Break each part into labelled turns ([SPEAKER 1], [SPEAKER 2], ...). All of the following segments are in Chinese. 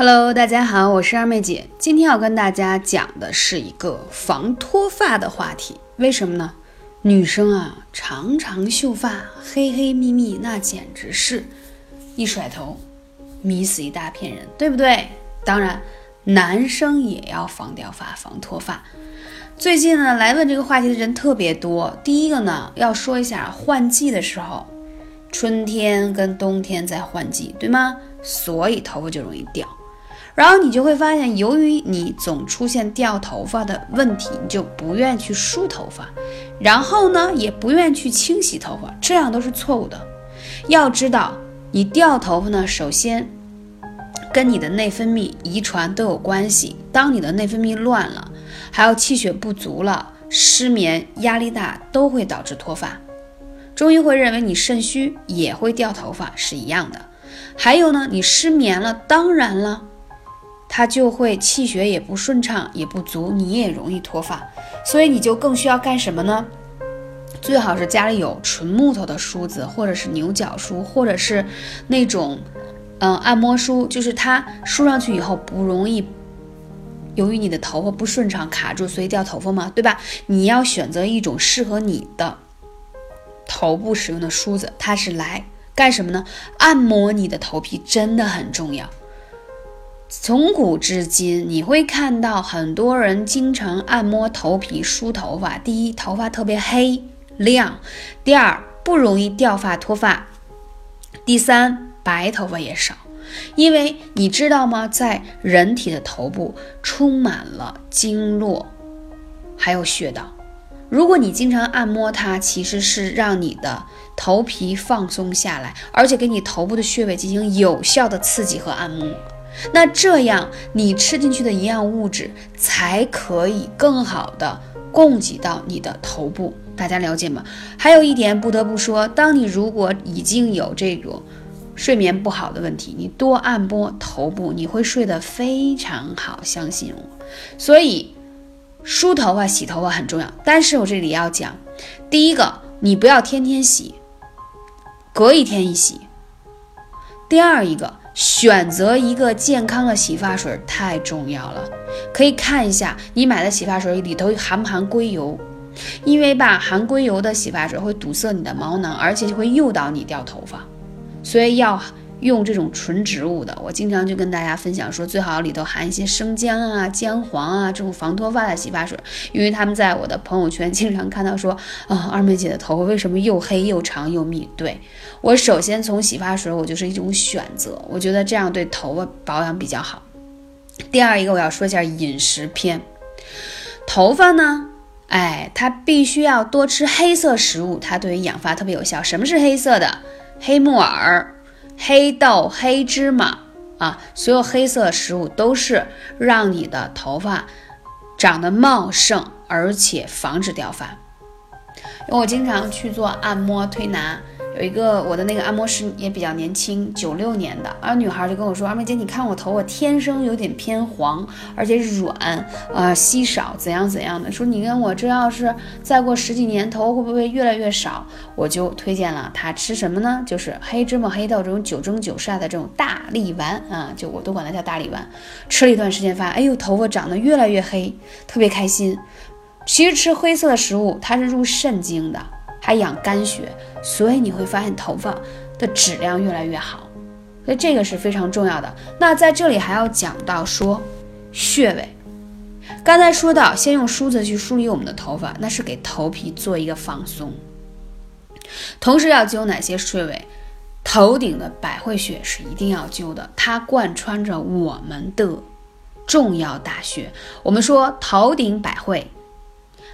[SPEAKER 1] Hello，大家好，我是二妹姐。今天要跟大家讲的是一个防脱发的话题。为什么呢？女生啊，长长秀发，黑黑密密，那简直是一甩头迷死一大片人，对不对？当然，男生也要防掉发、防脱发。最近呢，来问这个话题的人特别多。第一个呢，要说一下换季的时候，春天跟冬天在换季，对吗？所以头发就容易掉。然后你就会发现，由于你总出现掉头发的问题，你就不愿去梳头发，然后呢，也不愿去清洗头发，这样都是错误的。要知道，你掉头发呢，首先跟你的内分泌、遗传都有关系。当你的内分泌乱了，还有气血不足了、失眠、压力大，都会导致脱发。中医会认为你肾虚也会掉头发，是一样的。还有呢，你失眠了，当然了。它就会气血也不顺畅，也不足，你也容易脱发，所以你就更需要干什么呢？最好是家里有纯木头的梳子，或者是牛角梳，或者是那种嗯按摩梳，就是它梳上去以后不容易，由于你的头发不顺畅卡住，所以掉头发嘛，对吧？你要选择一种适合你的头部使用的梳子，它是来干什么呢？按摩你的头皮真的很重要。从古至今，你会看到很多人经常按摩头皮、梳头发。第一，头发特别黑亮；第二，不容易掉发脱发；第三，白头发也少。因为你知道吗？在人体的头部充满了经络，还有穴道。如果你经常按摩它，其实是让你的头皮放松下来，而且给你头部的穴位进行有效的刺激和按摩。那这样，你吃进去的营养物质才可以更好的供给到你的头部，大家了解吗？还有一点不得不说，当你如果已经有这种睡眠不好的问题，你多按摩头部，你会睡得非常好，相信我。所以，梳头发、洗头发很重要。但是我这里要讲，第一个，你不要天天洗，隔一天一洗。第二一个。选择一个健康的洗发水太重要了，可以看一下你买的洗发水里头含不含硅油，因为吧，含硅油的洗发水会堵塞你的毛囊，而且就会诱导你掉头发，所以要。用这种纯植物的，我经常就跟大家分享说，最好里头含一些生姜啊、姜黄啊这种防脱发的洗发水，因为他们在我的朋友圈经常看到说，啊，二妹姐的头发为什么又黑又长又密？对我首先从洗发水，我就是一种选择，我觉得这样对头发保养比较好。第二一个我要说一下饮食篇，头发呢，哎，它必须要多吃黑色食物，它对于养发特别有效。什么是黑色的？黑木耳。黑豆、黑芝麻啊，所有黑色食物都是让你的头发长得茂盛，而且防止掉发。因为我经常去做按摩推拿。有一个我的那个按摩师也比较年轻，九六年的，而女孩就跟我说：“二妹姐，你看我头发天生有点偏黄，而且软，呃，稀少，怎样怎样的。说你跟我这要是再过十几年，头会不会越来越少？”我就推荐了她吃什么呢？就是黑芝麻、黑豆这种九蒸九晒的这种大力丸啊，就我都管它叫大力丸。吃了一段时间，发现哎呦，头发长得越来越黑，特别开心。其实吃灰色的食物，它是入肾经的。还养肝血，所以你会发现头发的质量越来越好，所以这个是非常重要的。那在这里还要讲到说穴位，刚才说到先用梳子去梳理我们的头发，那是给头皮做一个放松，同时要灸哪些穴位？头顶的百会穴是一定要灸的，它贯穿着我们的重要大穴。我们说头顶百会，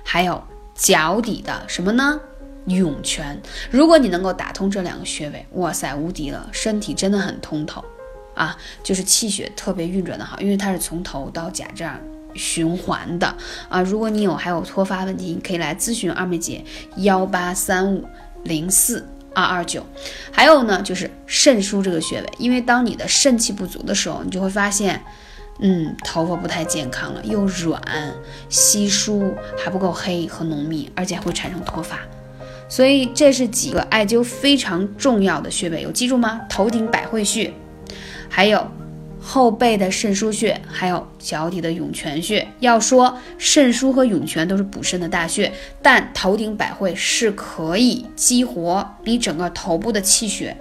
[SPEAKER 1] 还有脚底的什么呢？涌泉，如果你能够打通这两个穴位，哇塞，无敌了，身体真的很通透啊，就是气血特别运转的好，因为它是从头到脚这样循环的啊。如果你有还有脱发问题，你可以来咨询二妹姐，幺八三五零四二二九。还有呢，就是肾腧这个穴位，因为当你的肾气不足的时候，你就会发现，嗯，头发不太健康了，又软稀疏，还不够黑和浓密，而且还会产生脱发。所以这是几个艾灸非常重要的穴位，有记住吗？头顶百会穴，还有后背的肾腧穴，还有脚底的涌泉穴。要说肾腧和涌泉都是补肾的大穴，但头顶百会是可以激活你整个头部的气血，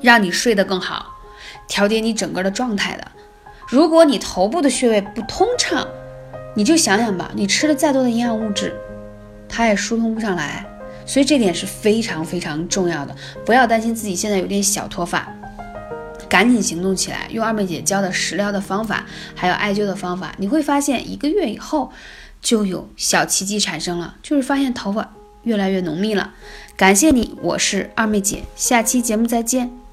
[SPEAKER 1] 让你睡得更好，调节你整个的状态的。如果你头部的穴位不通畅，你就想想吧，你吃了再多的营养物质，它也疏通不上来。所以这点是非常非常重要的，不要担心自己现在有点小脱发，赶紧行动起来，用二妹姐教的食疗的方法，还有艾灸的方法，你会发现一个月以后就有小奇迹产生了，就是发现头发越来越浓密了。感谢你，我是二妹姐，下期节目再见。